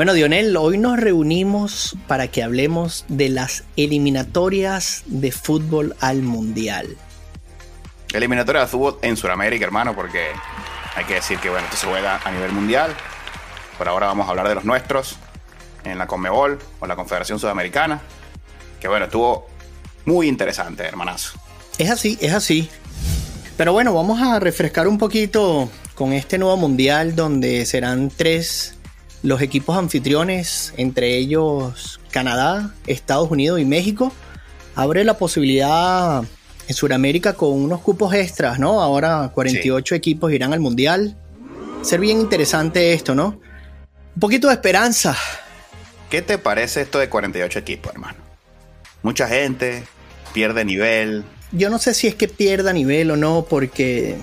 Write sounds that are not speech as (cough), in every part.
Bueno, Dionel, hoy nos reunimos para que hablemos de las eliminatorias de fútbol al Mundial. Eliminatoria de fútbol en Sudamérica, hermano, porque hay que decir que bueno, esto se juega a nivel mundial. Por ahora vamos a hablar de los nuestros en la Conmebol o la Confederación Sudamericana. Que bueno, estuvo muy interesante, hermanazo. Es así, es así. Pero bueno, vamos a refrescar un poquito con este nuevo mundial donde serán tres los equipos anfitriones, entre ellos Canadá, Estados Unidos y México, abre la posibilidad en Sudamérica con unos cupos extras, ¿no? Ahora 48 equipos irán al Mundial. Ser bien interesante esto, ¿no? Un poquito de esperanza. ¿Qué te parece esto de 48 equipos, hermano? Mucha gente pierde nivel. Yo no sé si es que pierda nivel o no, porque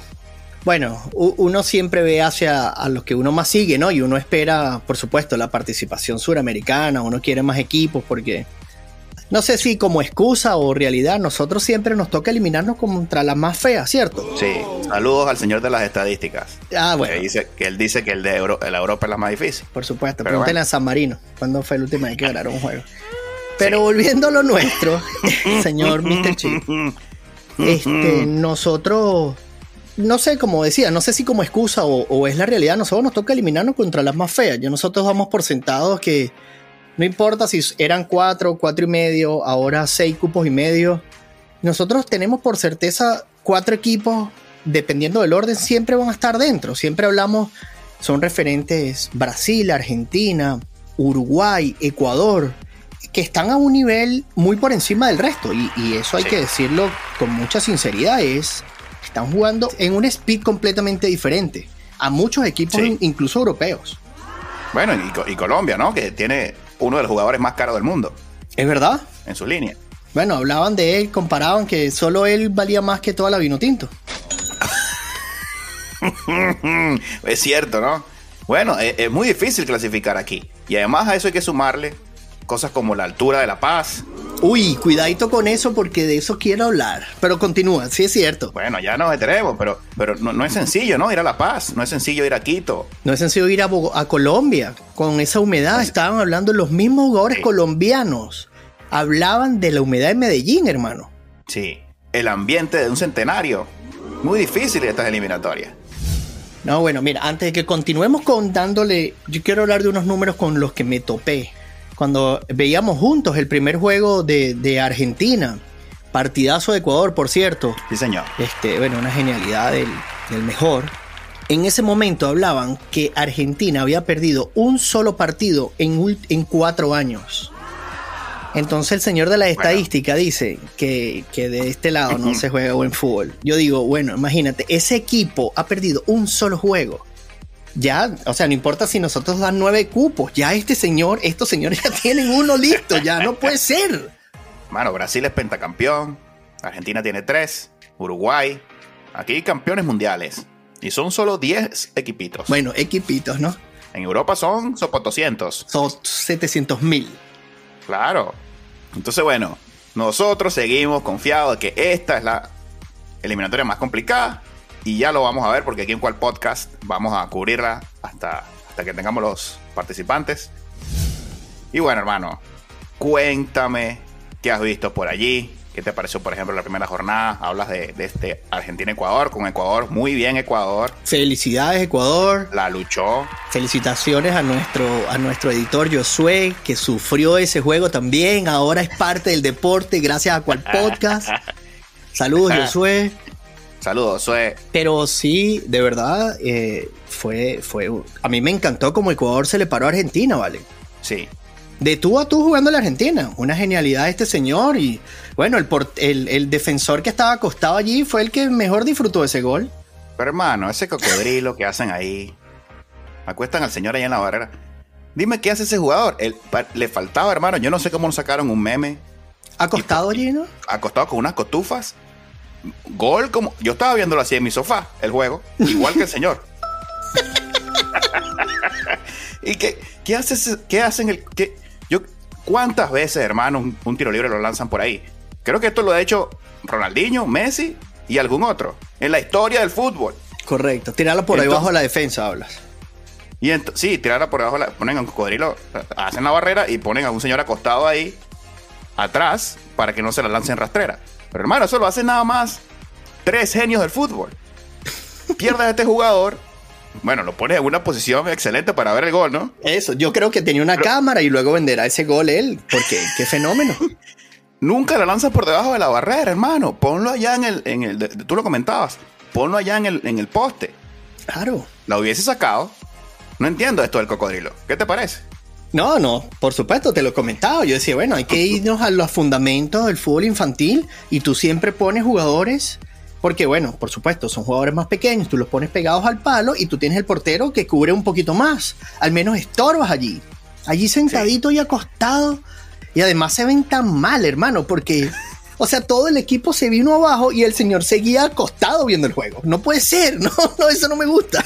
bueno, uno siempre ve hacia a los que uno más sigue, ¿no? Y uno espera, por supuesto, la participación suramericana, uno quiere más equipos porque no sé si como excusa o realidad, nosotros siempre nos toca eliminarnos contra las más feas, ¿cierto? Sí, saludos al señor de las estadísticas. Ah, bueno. Que, dice, que él dice que el de la Europa es la más difícil. Por supuesto, pregúntenle a San Marino cuándo fue el último vez que ganaron un juego. Pero volviendo a lo nuestro, (laughs) señor Mr. Chip, este, nosotros no sé, como decía, no sé si como excusa o, es la realidad, nosotros nos toca eliminarnos contra las más feas. Ya nosotros vamos por sentados que no importa si eran cuatro, cuatro y medio, ahora seis cupos y medio. Nosotros tenemos por certeza cuatro equipos, dependiendo del orden, siempre van a estar dentro. Siempre hablamos, son referentes Brasil, Argentina, Uruguay, Ecuador, que están a un nivel muy por encima del resto. Y, eso hay que decirlo con mucha sinceridad, es están jugando en un speed completamente diferente a muchos equipos, incluso europeos. Bueno, y, Colombia, ¿no? Que tiene uno de los jugadores más caros del mundo. ¿Es verdad? En su línea. Bueno, hablaban de él, comparaban que solo él valía más que toda la vino tinto. (laughs) es cierto, ¿no? Bueno, es, es, muy difícil clasificar aquí. Y además a eso hay que sumarle cosas como la altura de La Paz, Uy, cuidadito con eso porque de eso quiero hablar. Pero continúa, sí es cierto. Bueno, ya nos detenemos, pero, pero no, es sencillo, ¿no? Ir a La Paz, no es sencillo ir a Quito. No es sencillo ir a, a Colombia. Con esa humedad estaban hablando los mismos jugadores colombianos. Hablaban de la humedad en Medellín, hermano. Sí, el ambiente de un centenario. Muy difícil estas eliminatorias. No, bueno, mira, antes de que continuemos contándole, yo quiero hablar de unos números con los que me topé cuando veíamos juntos el primer juego de, Argentina. Partidazo de Ecuador, por cierto. Sí, señor. Este, bueno, una genialidad del, mejor. En ese momento hablaban que Argentina había perdido un solo partido en, en cuatro años. Entonces el señor de la estadística dice que, que, de este lado no (laughs) se juega buen fútbol. Yo digo, bueno, imagínate, ese equipo ha perdido un solo juego ya, o sea, no importa si nosotros dan nueve cupos, ya este señor, estos señores ya (laughs) tienen uno listo, ya no puede ser. Mano, Brasil es pentacampeón, Argentina tiene tres, Uruguay, aquí hay campeones mundiales. Y son solo 10 equipitos. Bueno, equipitos, ¿no? En Europa son, son 200. Son 700 mil. Claro. Entonces, bueno, nosotros seguimos confiados de que esta es la eliminatoria más complicada y ya lo vamos a ver porque aquí en cual podcast vamos a cubrirla hasta, hasta que tengamos los participantes. Y bueno, hermano, cuéntame qué has visto por allí. ¿Qué te pareció, por ejemplo, la primera jornada? Hablas de, este Argentina-Ecuador, con Ecuador, muy bien Ecuador. Felicidades, Ecuador. La luchó. Felicitaciones a nuestro, a nuestro editor Josué, que sufrió ese juego también. Ahora es parte del deporte, gracias a cual podcast. (laughs) Saludos, (laughs) Josué. Saludos, Sue. Pero sí, de verdad, eh, fue, fue. A mí me encantó como Ecuador se le paró a Argentina, ¿vale? Sí. De tú a tú jugando a la Argentina. Una genialidad de este señor. Y bueno, el, el, defensor que estaba acostado allí fue el que mejor disfrutó ese gol. Pero hermano, ese cocodrilo que hacen ahí. Acuestan al señor ahí en la barrera. Dime qué hace ese jugador. El- le faltaba, hermano. Yo no sé cómo nos sacaron un meme Acostado allí, ¿no? acostado con unas cotufas. Gol como. Yo estaba viéndolo así en mi sofá, el juego. Igual que el señor. (laughs) ¿Y qué, qué hace ese- qué hacen el. Qué, yo, ¿Cuántas veces, hermano, un, un tiro libre lo lanzan por ahí? Creo que esto lo ha hecho Ronaldinho, Messi y algún otro. En la historia del fútbol. Correcto. Tirarlo por ahí Entonces- bajo la defensa, hablas. Y sí, tirarla por debajo, la- ponen a un cocodrilo, hacen la barrera y ponen a un señor acostado ahí, atrás, para que no se la lancen rastrera. Pero hermano, eso lo hacen nada más tres genios del fútbol. Pierdes a este jugador, bueno, lo pones en una posición excelente para ver el gol, ¿no? Eso, yo creo que tenía una Pero- cámara y luego venderá ese gol él, porque qué fenómeno. Nunca la lanzas por debajo de la barrera, hermano. Ponlo allá en el, en el de- tú lo comentabas, ponlo allá en el, en el poste. Claro. La hubiese sacado. No entiendo esto del cocodrilo. ¿Qué te parece? No, no, por supuesto, te lo comentaba. Yo decía, bueno, hay que irnos a los fundamentos del fútbol infantil y tú siempre pones jugadores, porque bueno, por supuesto, son jugadores más pequeños, tú los pones pegados al palo y tú tienes el portero que cubre un poquito más, al menos estorbas allí, allí sentadito y acostado. Y además se ven tan mal, hermano, porque, o sea, todo el equipo se vino abajo y el señor seguía acostado viendo el juego. No puede ser, (laughs) no, no, eso no me gusta.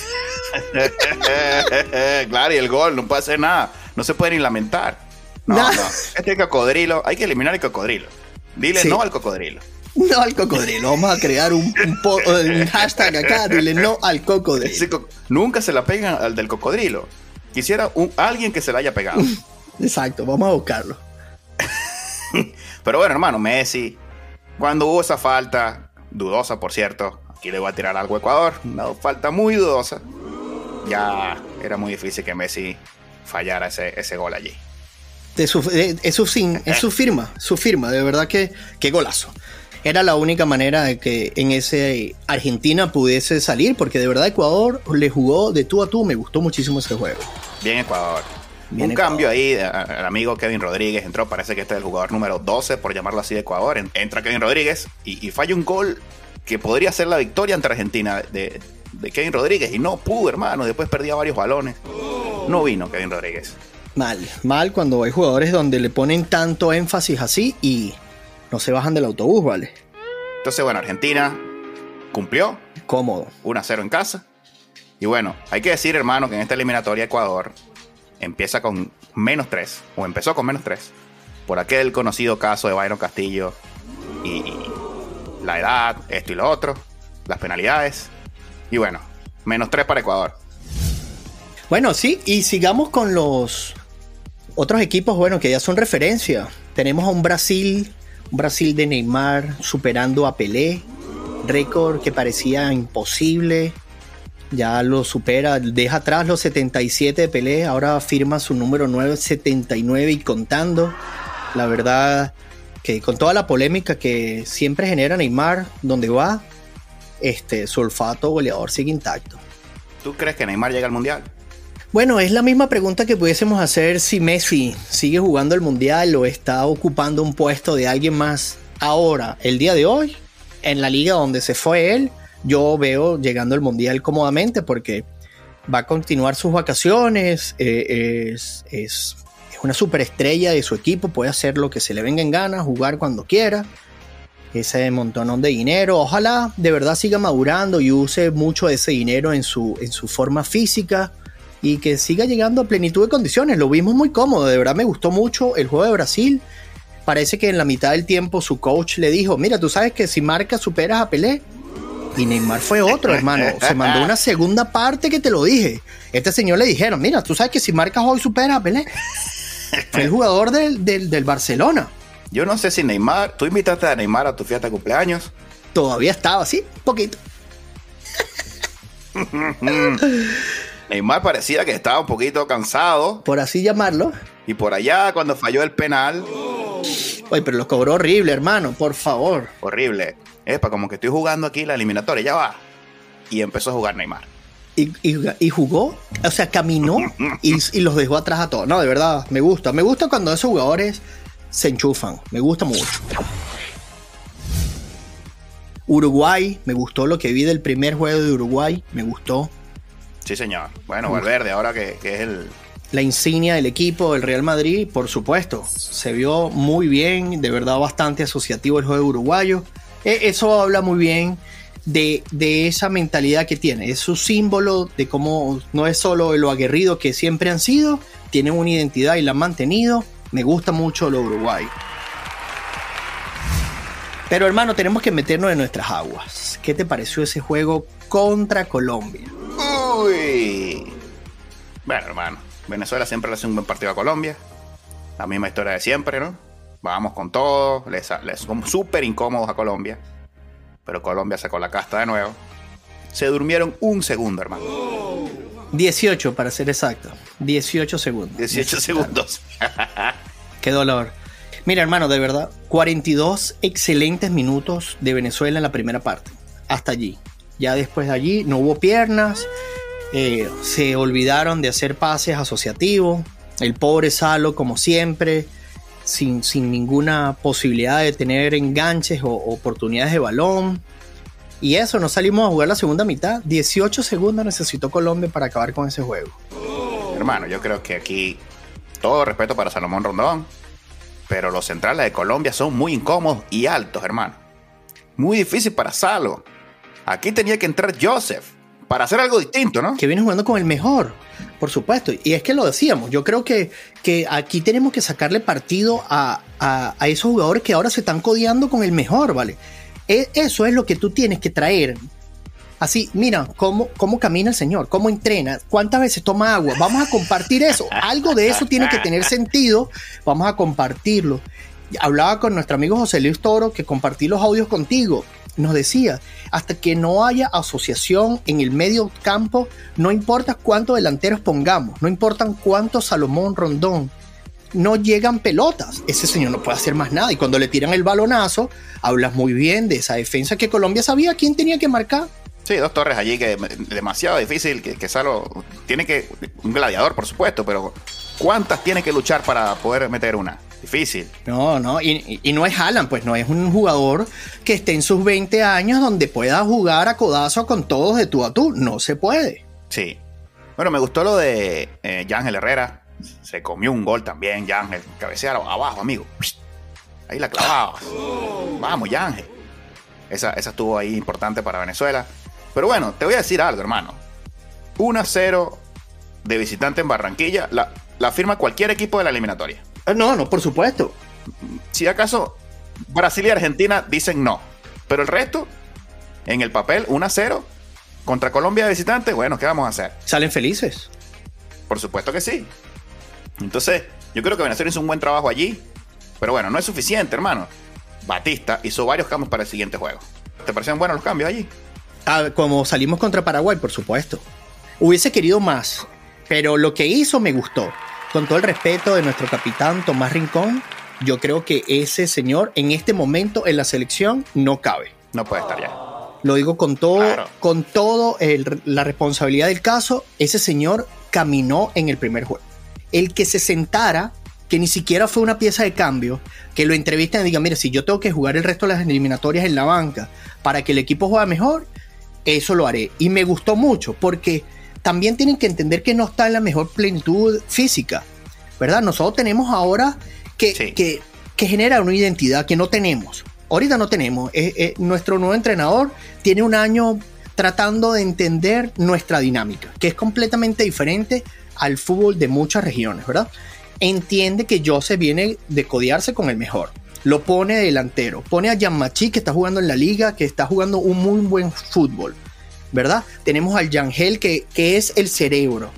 (laughs) claro, y el gol, no puede hacer nada. No se puede ni lamentar. No, no. Este cocodrilo, hay que eliminar el cocodrilo. Dile Sí. no al cocodrilo. No al cocodrilo. Vamos a crear un, un po- un hashtag acá. Dile no al cocodrilo. Co- Nunca se la pegan al del cocodrilo. Quisiera un- alguien que se la haya pegado. (laughs) Exacto, vamos a buscarlo. (laughs) Pero bueno, hermano, Messi, cuando hubo esa falta, dudosa por cierto, aquí le voy a tirar algo a Ecuador, una falta muy dudosa, ya era muy difícil que Messi fallara ese, ese gol allí. De su- de- es, su, sin- es su firma, su firma. De verdad que qué golazo. Era la única manera de que en ese Argentina pudiese salir, porque de verdad Ecuador le jugó de tú a tú. Me gustó muchísimo ese juego. Bien Ecuador. Bien un Ecuador. cambio ahí, el amigo Kevin Rodríguez entró, parece que este es el jugador número 12, por llamarlo así, de Ecuador. En- Entra Kevin Rodríguez y, y falla un gol que podría ser la victoria ante Argentina de, de Kevin Rodríguez. Y no pudo, hermano, después perdía varios balones. No vino Kevin Rodríguez. Mal, mal cuando hay jugadores donde le ponen tanto énfasis así y no se bajan del autobús, ¿vale? Entonces, bueno, Argentina cumplió, Cómodo. 1-0 en casa. Y bueno, hay que decir, hermano, que en esta eliminatoria Ecuador empieza con menos 3, o empezó con menos 3, por aquel conocido caso de Byron Castillo y, y la edad, esto y lo otro, las penalidades. Y bueno, menos 3 para Ecuador. Bueno, sí, y sigamos con los otros equipos, bueno, que ya son referencia. Tenemos a un Brasil, un Brasil de Neymar superando a Pelé, récord que parecía imposible. Ya lo supera, deja atrás los 77 de Pelé, ahora firma su número 9, 79 y contando. La verdad que con toda la polémica que siempre genera Neymar, donde va, este, su olfato goleador sigue intacto. ¿Tú crees que Neymar llega al Mundial? Bueno, es la misma pregunta que pudiésemos hacer si Messi sigue jugando el Mundial o está ocupando un puesto de alguien más. Ahora, el día de hoy, en la liga donde se fue él, yo veo llegando al Mundial cómodamente porque va a continuar sus vacaciones, eh, es, es- es una superestrella de su equipo, puede hacer lo que se le venga en gana, jugar cuando quiera. Ese montonón de dinero, ojalá de verdad siga madurando y use mucho ese dinero en su, en su forma física y que siga llegando a plenitud de condiciones. Lo vimos muy cómodo, de verdad me gustó mucho el juego de Brasil. Parece que en la mitad del tiempo su coach le dijo, mira, tú sabes que si marcas superas a Pelé. Y Neymar fue otro, hermano. Se mandó una segunda parte que te lo dije. Este señor le dijeron, mira, tú sabes que si marcas hoy superas a Pelé. Fue el jugador del, del, del Barcelona. Yo no sé si Neymar, tú invitaste a Neymar a tu fiesta de cumpleaños. Todavía estaba así, poquito. (laughs) Neymar parecía que estaba un poquito cansado. Por así llamarlo. Y por allá, cuando falló el penal, Oye, pero lo cobró horrible, hermano, por favor. horrible. Epa, como que estoy jugando aquí la eliminatoria, ya va. Y empezó a jugar Neymar. Y, y- y jugó, o sea, caminó (laughs) y, y los dejó atrás a todos. No, de verdad, me gusta. Me gusta cuando esos jugadores se enchufan. Me gusta mucho. Uruguay, me gustó lo que vi del primer juego de Uruguay. Me gustó. Sí, señor. Bueno, Valverde, ahora que, que es el, la insignia del equipo del Real Madrid, por supuesto. Se vio muy bien, de verdad bastante asociativo el juego uruguayo. E, eso habla muy bien de, esa mentalidad que tiene. Es su símbolo de cómo no es solo lo aguerrido que siempre han sido, tienen una identidad y la han mantenido. Me gusta mucho lo uruguayo. Pero hermano, tenemos que meternos en nuestras aguas. ¿Qué te pareció ese juego contra Colombia? Uy. Bueno, hermano, Venezuela siempre le hace un buen partido a Colombia. La misma historia de siempre, ¿no? Vamos con todo, les, les somos súper incómodos a Colombia. Pero Colombia sacó la casta de nuevo. Se durmieron un segundo, hermano. 18 para ser exacto. 18 segundos. 18 segundos. (laughs) Qué dolor. Mira, hermano, de verdad, 42 excelentes minutos de Venezuela en la primera parte. Hasta allí. Ya después de allí no hubo piernas. Eh, se olvidaron de hacer pases asociativos. El pobre Salo, como siempre, sin, sin ninguna posibilidad de tener enganches o oportunidades de balón. Y eso, no salimos a jugar la segunda mitad. 18 segundos necesitó Colombia para acabar con ese juego. Hermano, yo creo que aquí todo respeto para Salomón Rondón pero los centrales de Colombia son muy incómodos y altos, hermano. Muy difícil para Salo. Aquí tenía que entrar Joseph para hacer algo distinto, ¿no? Que viene jugando con el mejor, por supuesto. Y es que lo decíamos, yo creo que, que aquí tenemos que sacarle partido a, a, esos jugadores que ahora se están codeando con el mejor, ¿vale? E, eso es lo que tú tienes que traer Así, mira cómo, cómo camina el Señor, cómo entrena, cuántas veces toma agua. Vamos a compartir eso. Algo de eso tiene que tener sentido. Vamos a compartirlo. Hablaba con nuestro amigo José Luis Toro que compartí los audios contigo. Nos decía, hasta que no haya asociación en el medio campo, no importa cuántos delanteros pongamos, no importa cuántos Salomón Rondón, no llegan pelotas. Ese señor no puede hacer más nada. Y cuando le tiran el balonazo, hablas muy bien de esa defensa que Colombia sabía quién tenía que marcar. Sí, dos torres allí que demasiado difícil, que, que Salo tiene que, un gladiador por supuesto, pero ¿cuántas tiene que luchar para poder meter una? Difícil. No, no, y, no es Alan, pues no es un jugador que esté en sus 20 años donde pueda jugar a codazo con todos de tú a tú, no se puede. Sí. Bueno, me gustó lo de eh, Yángel Herrera, se comió un gol también, Yángel, cabecea abajo, amigo. Ahí la clavaba. Vamos, Yángel. Esa, esa estuvo ahí importante para Venezuela. Pero bueno, te voy a decir algo, hermano. 1-0 de visitante en Barranquilla la, firma cualquier equipo de la eliminatoria. Ah, no, no, por supuesto. Si acaso Brasil y Argentina dicen no. Pero el resto, en el papel, 1-0 contra Colombia de visitante, bueno, ¿qué vamos a hacer? ¿Salen felices? Por supuesto que sí. Entonces, yo creo que Venezuela hizo un buen trabajo allí. Pero bueno, no es suficiente, hermano. Batista hizo varios cambios para el siguiente juego. ¿Te parecen buenos los cambios allí? Ah, como salimos contra Paraguay, por supuesto. Hubiese querido más, pero lo que hizo me gustó. Con todo el respeto de nuestro capitán Tomás Rincón, yo creo que ese señor en este momento en la selección no cabe. No puede estar ya. Lo digo con todo, con todo la responsabilidad del caso. Ese señor caminó en el primer juego. El que se sentara, que ni siquiera fue una pieza de cambio, que lo entrevisten y digan, mire, si yo tengo que jugar el resto de las eliminatorias en la banca para que el equipo juegue mejor, eso lo haré. Y me gustó mucho porque también tienen que entender que no está en la mejor plenitud física, ¿verdad? Nosotros tenemos ahora que, que, que genera una identidad que no tenemos. Ahorita no tenemos. nuestro nuevo entrenador tiene un año tratando de entender nuestra dinámica, que es completamente diferente al fútbol de muchas regiones, ¿verdad? Entiende que Jose viene de codearse con el mejor lo pone delantero, pone a Machi que está jugando en la liga, que está jugando un muy buen fútbol, ¿verdad? Tenemos al Yangel que, que es el cerebro.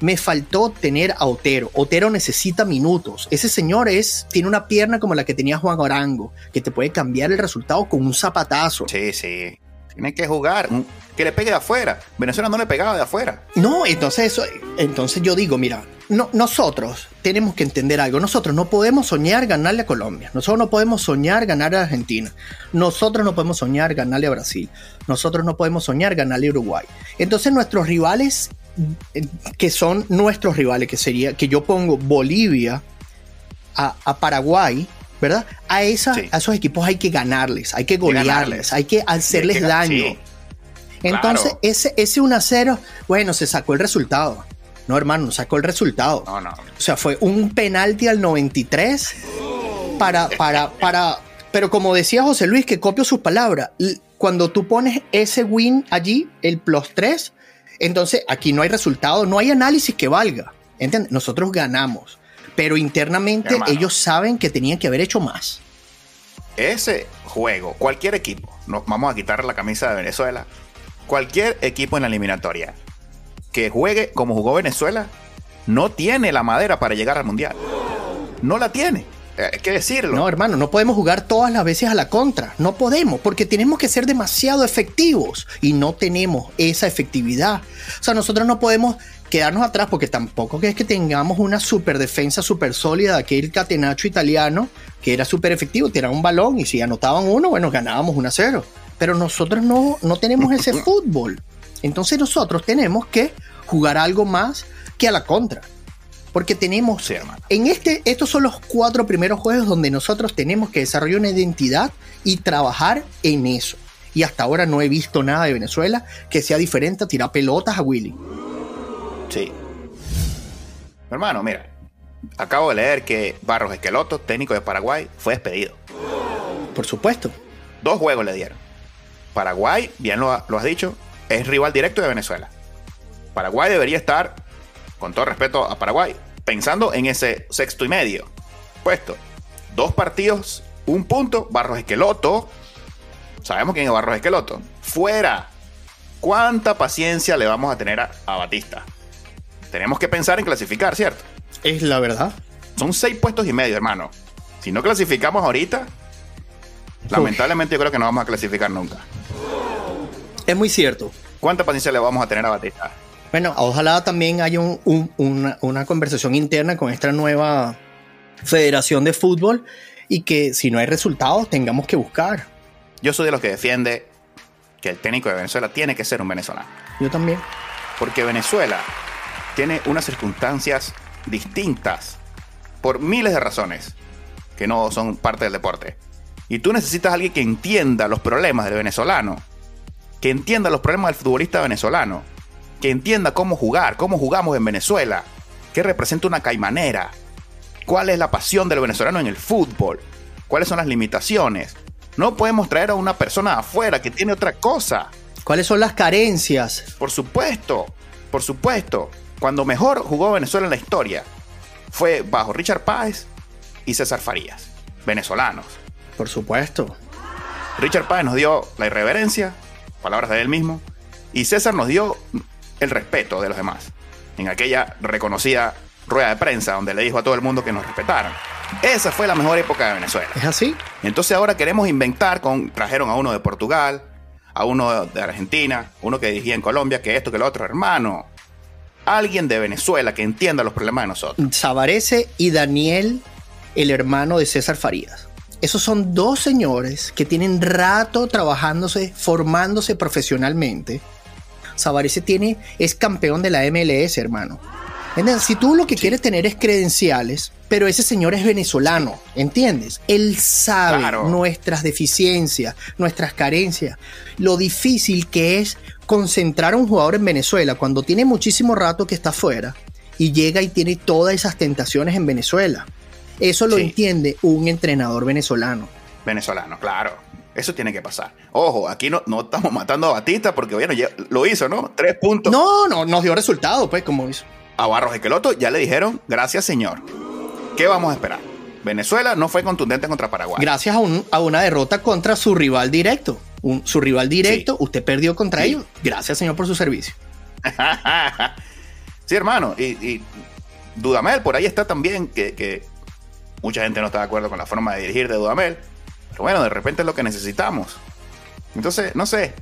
Me faltó tener a Otero. Otero necesita minutos. Ese señor es, tiene una pierna como la que tenía Juan Orango, que te puede cambiar el resultado con un zapatazo. Sí, sí. Tiene que jugar, que le pegue de afuera. Venezuela no le pegaba de afuera. No, entonces eso, entonces yo digo, mira, no, nosotros tenemos que entender algo. Nosotros no podemos soñar ganarle a Colombia. Nosotros no podemos soñar ganar a Argentina. Nosotros no podemos soñar ganarle a Brasil. Nosotros no podemos soñar ganarle a Uruguay. Entonces nuestros rivales, eh, que son nuestros rivales, que sería, que yo pongo Bolivia a, Paraguay, ¿verdad? A, esa, a esos equipos hay que ganarles, hay que golearles, hay que hacerles daño. Entonces, ese, ese 1 0, bueno, se sacó el resultado No, hermano, no sacó el resultado. No, no. O sea, fue un penalti al 93 para, para, para. Pero como decía José Luis, que copio sus palabras, cuando tú pones ese win allí, el plus 3, entonces aquí no hay resultado, no hay análisis que valga. ¿Entiendes? Nosotros ganamos. Pero internamente ellos saben que tenían que haber hecho más. Ese juego, cualquier equipo, nos vamos a quitar la camisa de Venezuela, cualquier equipo en la eliminatoria que juegue como jugó Venezuela, no tiene la madera para llegar al Mundial. No la tiene. Eh, hay que decirlo. No, hermano, no podemos jugar todas las veces a la contra. No podemos, porque tenemos que ser demasiado efectivos y no tenemos esa efectividad. O sea, nosotros no podemos quedarnos atrás porque tampoco es que tengamos una super defensa super sólida de aquel catenacho italiano que era súper efectivo, tiraba un balón y si anotaban uno, bueno, ganábamos 1 a 0. Pero nosotros no, no tenemos ese (laughs) fútbol. Entonces nosotros tenemos que jugar algo más que a la contra. Porque tenemos, en este, estos son los cuatro primeros juegos donde nosotros tenemos que desarrollar una identidad y trabajar en eso. Y hasta ahora no he visto nada de Venezuela que sea diferente a tirar pelotas a Willy. Sí. Hermano, mira, acabo de leer que Barros Esqueloto, técnico de Paraguay, fue despedido. Por supuesto. Dos juegos le dieron. Paraguay, bien lo, lo has dicho, es rival directo de Venezuela. Paraguay debería estar, con todo respeto a Paraguay, pensando en ese sexto y medio puesto. Dos partidos, un punto, Barros Esqueloto. Sabemos quién es Barros Esqueloto. Fuera. ¿Cuánta paciencia le vamos a tener a, Batista? Tenemos que pensar en clasificar, ¿cierto? Es la verdad. Son seis puestos y medio, hermano. Si no clasificamos ahorita, lamentablemente yo creo que no vamos a clasificar nunca. Es muy cierto. ¿Cuánta paciencia le vamos a tener a Batista? Bueno, ojalá también haya una, conversación interna con esta nueva federación de fútbol y que si no hay resultados tengamos que buscar. Yo soy de los que defiende que el técnico de Venezuela tiene que ser un venezolano. Yo también. Porque Venezuela tiene unas circunstancias distintas por miles de razones que no son parte del deporte. Y tú necesitas a alguien que entienda los problemas del venezolano, que entienda los problemas del futbolista venezolano que entienda cómo jugar, cómo jugamos en Venezuela, qué representa una caimanera, cuál es la pasión del venezolano en el fútbol, cuáles son las limitaciones. No podemos traer a una persona afuera que tiene otra cosa. ¿Cuáles son las carencias? Por supuesto, por supuesto. Cuando mejor jugó Venezuela en la historia fue bajo Richard Páez y César Farías, venezolanos. Por supuesto. Richard Páez nos dio la irreverencia, palabras de él mismo, y César nos dio el respeto de los demás. En aquella reconocida rueda de prensa donde le dijo a todo el mundo que nos respetaran. Esa fue la mejor época de Venezuela. ¿Es así? Entonces ahora queremos inventar con trajeron a uno de Portugal, a uno de Argentina, uno que dirigía en Colombia, que esto, que lo otro, hermano. Alguien de Venezuela que entienda los problemas de nosotros. Sabarece y Daniel, el hermano de César Farías. Esos son dos señores que tienen rato trabajándose, formándose profesionalmente Sabarese tiene, es campeón de la MLS, hermano. Si tú lo que quieres tener es credenciales, pero ese señor es venezolano, ¿entiendes? Él sabe nuestras deficiencias, nuestras carencias, lo difícil que es concentrar a un jugador en Venezuela cuando tiene muchísimo rato que está afuera y llega y tiene todas esas tentaciones en Venezuela. Eso lo entiende un entrenador venezolano. Venezolano, claro. Eso tiene que pasar. Ojo, aquí no, no estamos matando a Batista porque, bueno, ya lo hizo, ¿no? Tres puntos. No, no, nos dio resultado, pues, como hizo. A Barros Esqueloto ya le dijeron, gracias, señor. ¿Qué vamos a esperar? Venezuela no fue contundente contra Paraguay. Gracias a, una derrota contra su rival directo. su rival directo, usted perdió contra ellos. Gracias, señor, por su servicio. (laughs) sí, hermano. Y, Dudamel, por ahí está también, que, que mucha gente no está de acuerdo con la forma de dirigir de Dudamel bueno, de repente es lo que necesitamos. Entonces, no sé,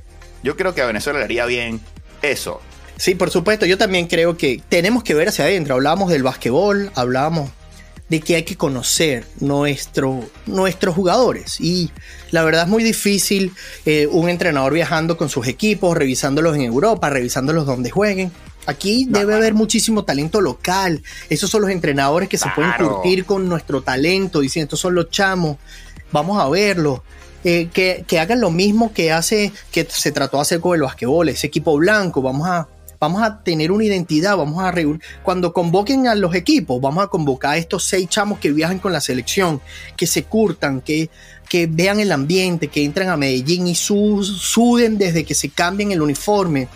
yo creo que a Venezuela le haría bien eso. Sí, por supuesto, yo también creo que tenemos que ver hacia adentro. Hablábamos del básquetbol, hablábamos de que hay que conocer nuestro, nuestros jugadores. Y la verdad es muy difícil eh, un entrenador viajando con sus equipos, revisándolos en Europa, revisándolos donde jueguen. Aquí debe haber muchísimo talento local. Esos son los entrenadores que se pueden curtir con nuestro talento, diciendo, estos son los chamos vamos a verlo. Eh, que, hagan lo mismo que hace, que se trató de hacer con el basquetbol, ese equipo blanco, vamos a, vamos a tener una identidad, vamos a reunir. Cuando convoquen a los equipos, vamos a convocar a estos seis chamos que viajan con la selección, que se curtan, que, que vean el ambiente, que entran a Medellín y suden desde que se cambien el uniforme,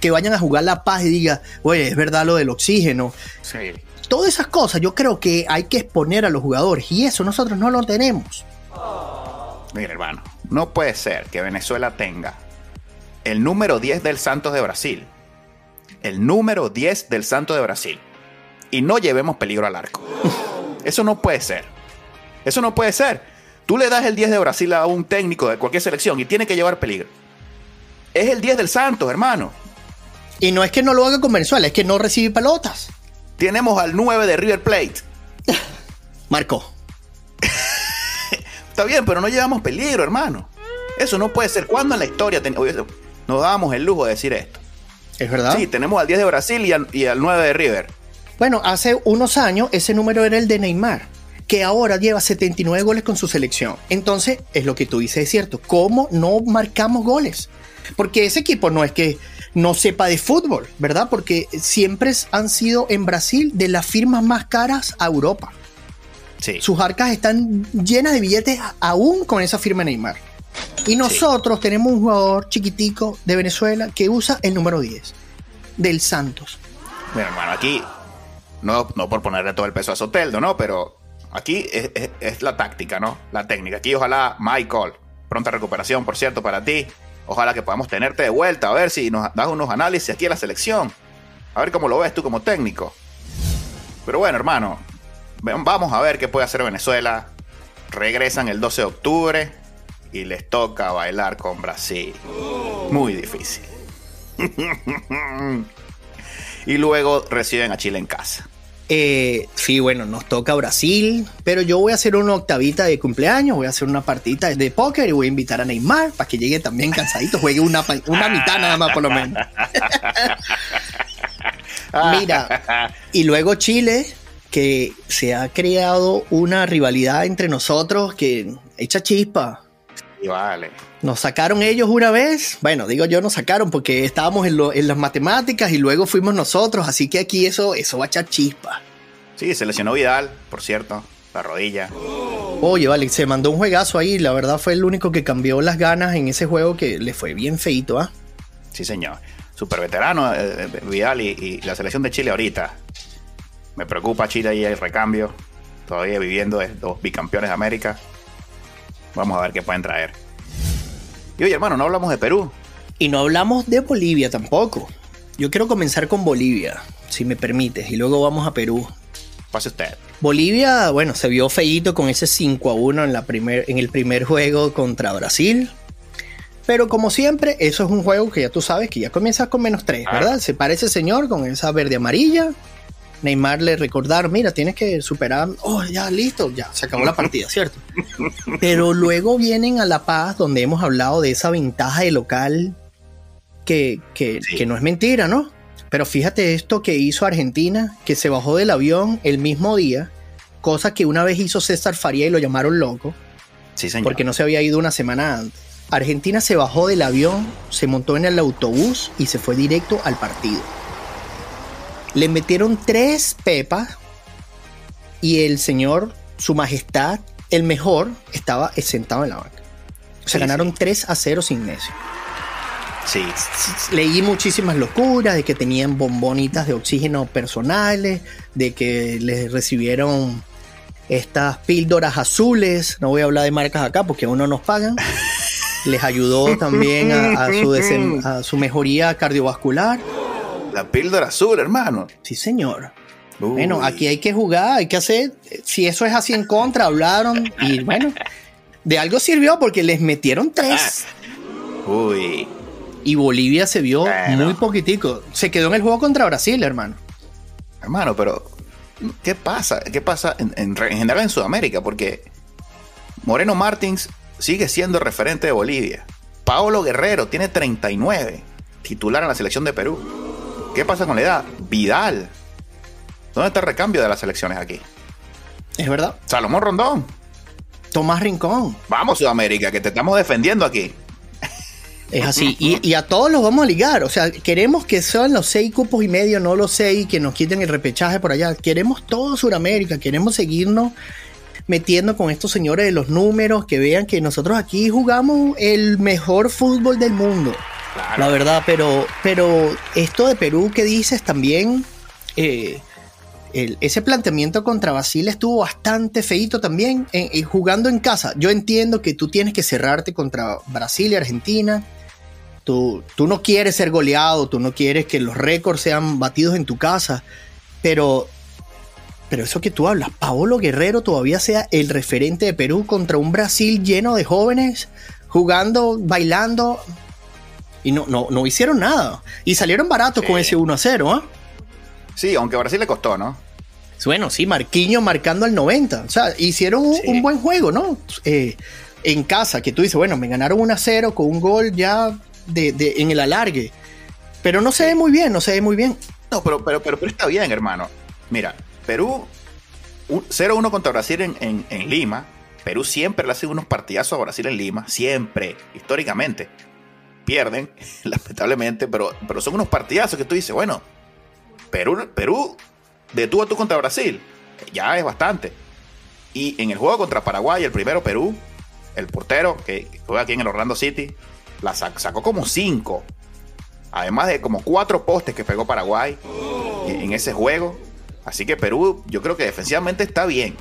que vayan a jugar La Paz y digan, oye, es verdad lo del oxígeno. Sí. Todas esas cosas yo creo que hay que exponer a los jugadores y eso nosotros no lo tenemos. Mira, hermano, no puede ser que Venezuela tenga el número 10 del Santos de Brasil. El número 10 del Santos de Brasil. Y no llevemos peligro al arco. (laughs) Eso no puede ser. Eso no puede ser. Tú le das el 10 de Brasil a un técnico de cualquier selección y tiene que llevar peligro. Es el 10 del Santos, hermano. Y no es que no lo haga con Venezuela, es que no recibe pelotas. Tenemos al 9 de River Plate. (laughs) Marco. (laughs) Está bien, pero no llevamos peligro, hermano. Eso no puede ser. ¿Cuándo en la historia nos dábamos el lujo de decir esto? Es verdad. Sí, tenemos al 10 de Brasil y al, y al 9 de River. Bueno, hace unos años ese número era el de Neymar, que ahora lleva 79 goles con su selección. Entonces, es lo que tú dices, es cierto. ¿Cómo no marcamos goles? Porque ese equipo no es que no sepa de fútbol, ¿verdad? Porque siempre han sido en Brasil de las firmas más caras a Europa. Sí. Sus arcas están llenas de billetes aún con esa firma Neymar. Y nosotros tenemos un jugador chiquitico de Venezuela que usa el número 10 del Santos. Bueno, hermano, aquí no, no por ponerle todo el peso a Soteldo, ¿no? Pero aquí es, es, la táctica, ¿no? La técnica. Aquí ojalá, Michael, pronta recuperación, por cierto, para ti. Ojalá que podamos tenerte de vuelta, a ver si nos das unos análisis aquí a la selección. A ver cómo lo ves tú como técnico. Pero bueno, hermano, vamos a ver qué puede hacer Venezuela. Regresan el 12 de octubre y les toca bailar con Brasil. Muy difícil. (laughs) y luego reciben a Chile en casa. Eh, sí, bueno, nos toca Brasil, pero yo voy a hacer una octavita de cumpleaños, voy a hacer una partita de póker y voy a invitar a Neymar para que llegue también cansadito, juegue una, una mitad nada más por lo menos. (laughs) Mira, y luego Chile, que se ha creado una rivalidad entre nosotros que echa chispa. Y vale. Nos sacaron ellos una vez, bueno, digo yo nos sacaron porque estábamos en, en, las matemáticas y luego fuimos nosotros, así que aquí eso, eso va a echar chispa. Sí, se lesionó Vidal, por cierto, la rodilla. Oye, vale, se mandó un juegazo ahí, la verdad fue el único que cambió las ganas en ese juego que le fue bien feito, ¿ah? Sí, señor. Super veterano eh, Vidal y, y, la selección de Chile ahorita. Me preocupa Chile ahí el recambio. Todavía viviendo de dos bicampeones de América. Vamos a ver qué pueden traer. Y oye, hermano, no hablamos de Perú. Y no hablamos de Bolivia tampoco. Yo quiero comenzar con Bolivia, si me permites, y luego vamos a Perú. Pase usted. Bolivia, bueno, se vio feíto con ese 5 a 1 en, la primer, en el primer juego contra Brasil. Pero como siempre, eso es un juego que ya tú sabes que ya comienza con menos 3, ¿verdad? Se parece señor con esa verde amarilla. Neymar le recordar, mira, tienes que superar, oh, ya listo, ya se acabó la (laughs) partida, ¿cierto? Pero luego vienen a La Paz, donde hemos hablado de esa ventaja de local que, que, sí. que no es mentira, ¿no? Pero fíjate esto que hizo Argentina, que se bajó del avión el mismo día, cosa que una vez hizo César Faría y lo llamaron loco, sí, señor. porque no se había ido una semana antes. Argentina se bajó del avión, se montó en el autobús y se fue directo al partido. Le metieron tres pepas y el señor, su majestad, el mejor, estaba sentado en la banca. Se sí, ganaron sí. 3 a 0 sin Messi. Sí. Leí muchísimas locuras de que tenían bombonitas de oxígeno personales, de que les recibieron estas píldoras azules. No voy a hablar de marcas acá porque aún no nos pagan. (laughs) Les ayudó también a, a, su, a su mejoría cardiovascular. La píldora azul, hermano. Sí, señor. Uy. Bueno, aquí hay que jugar, hay que hacer. Si eso es así en contra, hablaron y bueno, de algo sirvió porque les metieron tres. Uy. Y Bolivia se vio bueno. muy poquitico. Se quedó en el juego contra Brasil, hermano. Hermano, pero ¿qué pasa? ¿Qué pasa en, en, en general en Sudamérica? Porque Moreno Martins sigue siendo referente de Bolivia. Paolo Guerrero tiene 39, titular en la selección de Perú. ¿Qué pasa con la edad? Vidal. ¿Dónde está el recambio de las selecciones aquí? Es verdad. Salomón Rondón. Tomás Rincón. Vamos, Sudamérica, que te estamos defendiendo aquí. Es así. Y, a todos los vamos a ligar. O sea, queremos que sean los seis cupos y medio, no los seis, que nos quiten el repechaje por allá. Queremos todo Sudamérica. Queremos seguirnos metiendo con estos señores de los números, que vean que nosotros aquí jugamos el mejor fútbol del mundo. La verdad, pero, pero esto de Perú que dices también, eh, ese planteamiento contra Brasil estuvo bastante feito también, jugando en casa. Yo entiendo que tú tienes que cerrarte contra Brasil y Argentina. Tú, tú no quieres ser goleado, tú no quieres que los récords sean batidos en tu casa, pero pero eso que tú hablas, Paolo Guerrero todavía sea el referente de Perú contra un Brasil lleno de jóvenes jugando, bailando. Y no, no, no hicieron nada. Y salieron baratos con ese 1 a 0, ¿ah? Sí, aunque a Brasil le costó, ¿no? Bueno, sí, Marquinhos marcando al 90. O sea, hicieron un, buen juego, ¿no? Eh, en casa, que tú dices, bueno, me ganaron 1 a 0 con un gol ya de, en el alargue. Pero no se ve muy bien, no se ve muy bien. No, pero, pero, pero, pero está bien, hermano. Mira, Perú 0-1 contra Brasil en, Lima. Perú siempre le hace unos partidazos a Brasil en Lima, siempre, históricamente. Pierden, (laughs) lamentablemente, pero, pero son unos partidazos que tú dices, bueno, Perú, Perú de tú a tú contra Brasil, ya es bastante. Y en el juego contra Paraguay, el primero Perú, el portero que juega aquí en el Orlando City, la sacó como 5. Además de como 4 postes que pegó Paraguay en ese juego. Así que Perú, yo creo que defensivamente está bien.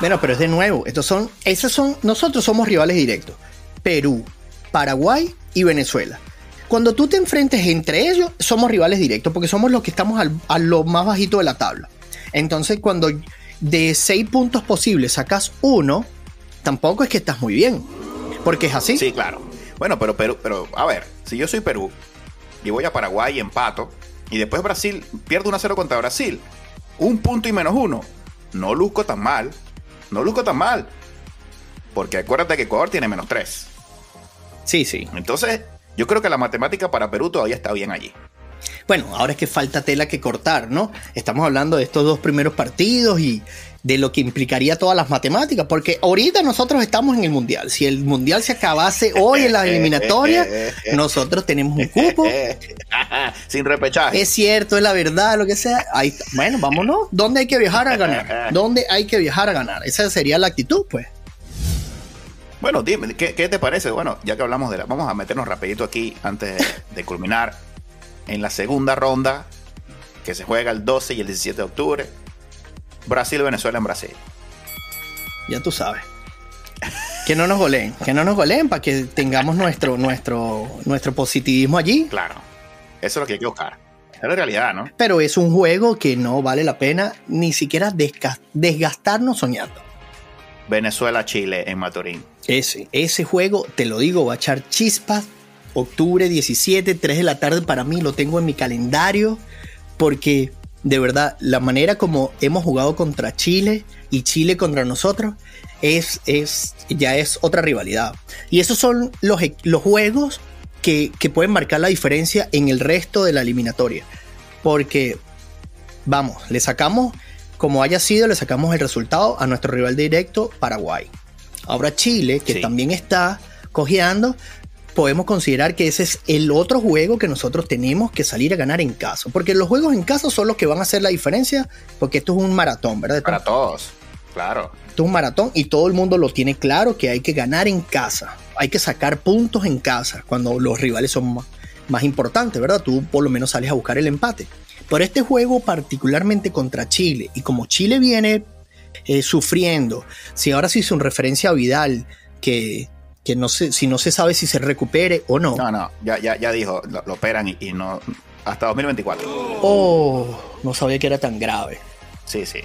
Bueno, pero es de nuevo, estos son, esos son, nosotros somos rivales directos. Perú, Paraguay y Venezuela. Cuando tú te enfrentes entre ellos, somos rivales directos, porque somos los que estamos a lo más bajito de la tabla. Entonces, cuando de seis puntos posibles sacas uno, tampoco es que estás muy bien. Porque es así. Sí, claro. Bueno, pero, pero, pero, a ver, si yo soy Perú y voy a Paraguay y empato, y después Brasil pierde 1-0 contra Brasil, un punto y menos uno. No luzco tan mal. No luzco tan mal. Porque acuérdate que Ecuador tiene menos tres. Sí, sí. Entonces, yo creo que la matemática para Perú todavía está bien allí. Bueno, ahora es que falta tela que cortar, ¿no? Estamos hablando de estos dos primeros partidos y de lo que implicaría todas las matemáticas, porque ahorita nosotros estamos en el Mundial. Si el Mundial se acabase hoy en la (laughs) eliminatoria, nosotros tenemos un cupo. (laughs) Sin repechaje. Es cierto, es la verdad, lo que sea. Ahí bueno, vámonos. ¿Dónde hay que viajar a ganar? ¿Dónde hay que viajar a ganar? Esa sería la actitud, pues. Bueno, dime, ¿qué, te parece? Bueno, ya que hablamos de la... Vamos a meternos rapidito aquí antes de culminar en la segunda ronda que se juega el 12 y el 17 de octubre Brasil-Venezuela en Brasil. Ya tú sabes. Que no nos goleen, que no nos goleen para que tengamos nuestro, nuestro, nuestro positivismo allí. Claro, eso es lo que hay que buscar. Es la realidad, ¿no? Pero es un juego que no vale la pena ni siquiera desgastarnos soñando. Venezuela-Chile en Maturín. Ese, ese juego, te lo digo, va a echar chispas. Octubre 17, 3 de la tarde para mí, lo tengo en mi calendario porque de verdad, la manera como hemos jugado contra Chile y Chile contra nosotros es, es ya es otra rivalidad. Y esos son los, los juegos que, pueden marcar la diferencia en el resto de la eliminatoria. Porque, vamos, le sacamos, como haya sido, le sacamos el resultado a nuestro rival directo, Paraguay. Ahora Chile, que también está cojeando, podemos considerar que ese es el otro juego que nosotros tenemos que salir a ganar en casa. Porque los juegos en casa son los que van a hacer la diferencia, porque esto es un maratón, ¿verdad? Para todos, claro. Esto es un maratón y todo el mundo lo tiene claro que hay que ganar en casa. Hay que sacar puntos en casa cuando los rivales son más, importantes, ¿verdad? Tú por lo menos sales a buscar el empate. Pero este juego particularmente contra Chile, y como Chile viene eh, sufriendo, si ahora se hizo una referencia a Vidal, que que no sé, si no se sabe si se recupere o no. No, no, ya, ya, ya dijo, lo, operan y, no. Hasta 2024. Oh, no sabía que era tan grave. Sí, sí.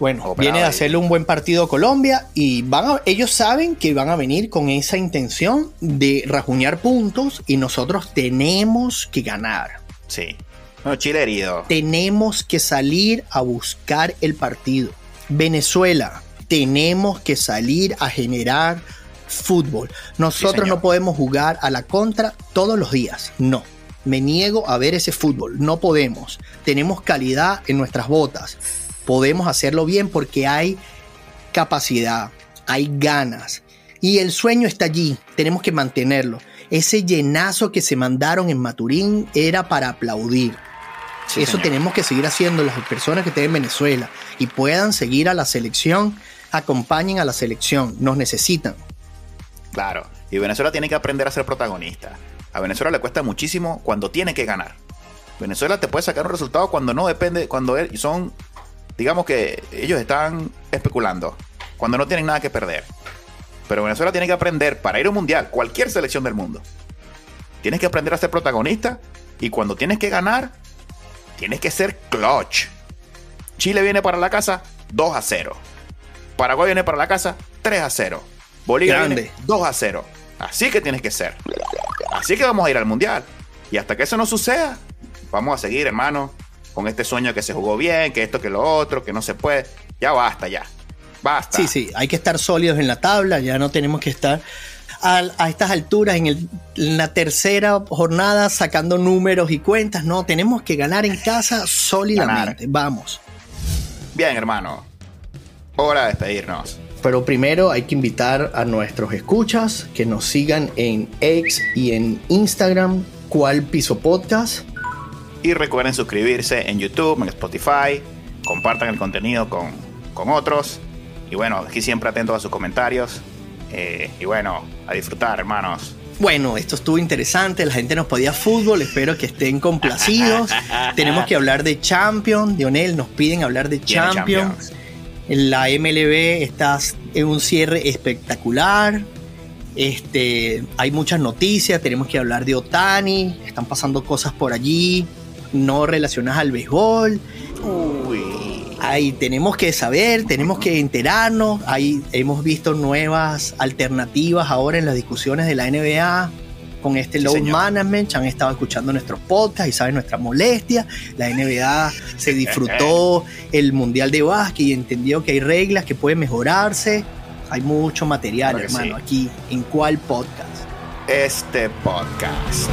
Bueno, viene a hacerle un buen partido a Colombia y van ellos saben que van a venir con esa intención de rajuñar puntos y nosotros tenemos que ganar. Sí. Bueno, Chile herido. Tenemos que salir a buscar el partido. Venezuela, tenemos que salir a generar fútbol. Nosotros no podemos jugar a la contra todos los días. No. Me niego a ver ese fútbol. No podemos. Tenemos calidad en nuestras botas. Podemos hacerlo bien porque hay capacidad, hay ganas. Y el sueño está allí. Tenemos que mantenerlo. ese llenazo que se mandaron en Maturín era para aplaudir. Eso tenemos que seguir haciendo las personas que estén en Venezuela y puedan seguir a la selección, acompañen a la selección, nos necesitan. Claro, y Venezuela tiene que aprender a ser protagonista. A Venezuela le cuesta muchísimo cuando tiene que ganar. Venezuela te puede sacar un resultado cuando no depende, cuando son, digamos que ellos están especulando, cuando no tienen nada que perder. Pero Venezuela tiene que aprender para ir a un mundial, cualquier selección del mundo. Tienes que aprender a ser protagonista y cuando tienes que ganar, tienes que ser clutch. Chile viene para la casa 2 a 0. Paraguay viene para la casa 3 a 0. Bolivia viene 2 a 0. Así que tienes que ser. Así que vamos a ir al mundial. Y hasta que eso no suceda, vamos a seguir, hermano, con este sueño que se jugó bien, que esto, que lo otro, que no se puede. Ya basta, ya. Basta. Sí, sí, hay que estar sólidos en la tabla, ya no tenemos que estar a, estas alturas, en, la tercera jornada, sacando números y cuentas. No, tenemos que ganar en casa sólidamente. Vamos. Bien, hermano. Hora de despedirnos. Pero primero hay que invitar a nuestros escuchas que nos sigan en X y en Instagram, cual piso podcast. Y recuerden suscribirse en YouTube, en Spotify. Compartan el contenido con, con otros. Y bueno, aquí siempre atento a sus comentarios. Eh, y bueno, a disfrutar, hermanos. Bueno, esto estuvo interesante, la gente nos podía fútbol, espero que estén complacidos. (laughs) Tenemos que hablar de Champions, Dionel, nos piden hablar de Champions. La MLB está en un cierre espectacular. Este, hay muchas noticias, tenemos que hablar de Otani, están pasando cosas por allí, no relacionadas al béisbol. Uy ahí tenemos que saber, tenemos que enterarnos. Ahí hemos visto nuevas alternativas ahora en las discusiones de la NBA con este load management. Han estado escuchando nuestros podcasts y saben nuestra molestia. La NBA se disfrutó (laughs) el Mundial de Básquet y entendió que hay reglas que pueden mejorarse. Hay mucho material, hermano, aquí en cuál podcast. Este podcast.